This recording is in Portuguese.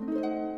Música